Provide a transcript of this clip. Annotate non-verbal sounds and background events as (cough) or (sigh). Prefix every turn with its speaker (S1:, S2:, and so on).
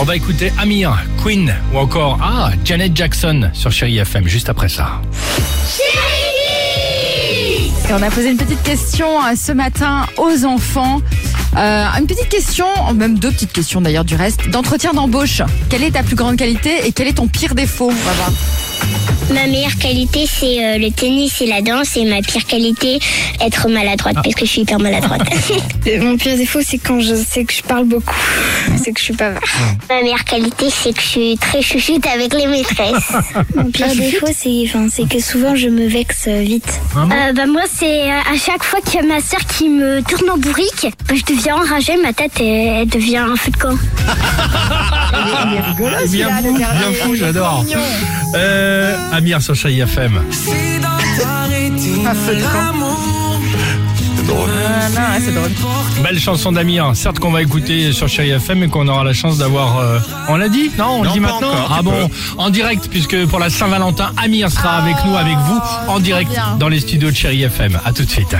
S1: On va écouter Amir, Queen ou encore ah Janet Jackson sur Chéri FM juste après ça.
S2: Et on a posé une petite question euh, ce matin aux enfants. Euh, une petite question, même deux petites questions d'ailleurs du reste, d'entretien d'embauche. Quelle est ta plus grande qualité et quel est ton pire défaut On va voir.
S3: Ma meilleure qualité, c'est euh, le tennis et la danse. Et ma pire qualité, être maladroite, parce que je suis hyper maladroite. (laughs)
S4: Mon pire défaut, c'est quand je sais que je parle beaucoup. C'est que je suis pas
S3: ma meilleure qualité, c'est que je suis très chouchoute avec les maîtresses. (laughs)
S4: Mon pire défaut, c'est enfin, c'est que souvent je me vexe vite.
S3: Euh, bah, moi, c'est euh, à chaque fois qu'il y a ma soeur qui me tourne en bourrique, bah, je deviens enragée, ma tête, elle, elle devient un feu de camp.
S1: Bien fou, bien fou, j'adore. Euh, Amir sur Chéri FM.
S2: Ah, c'est drôle.
S1: Belle chanson d'Amir, certes qu'on va écouter sur Chéri FM et qu'on aura la chance d'avoir... euh, On l'a dit Non, on le
S5: Non,
S1: dit
S5: pas
S1: maintenant
S5: encore,
S1: Ah bon, en direct, puisque pour la Saint-Valentin, Amir sera avec nous, avec vous, en direct
S2: bien.
S1: dans les studios de Chéri FM. À tout de suite.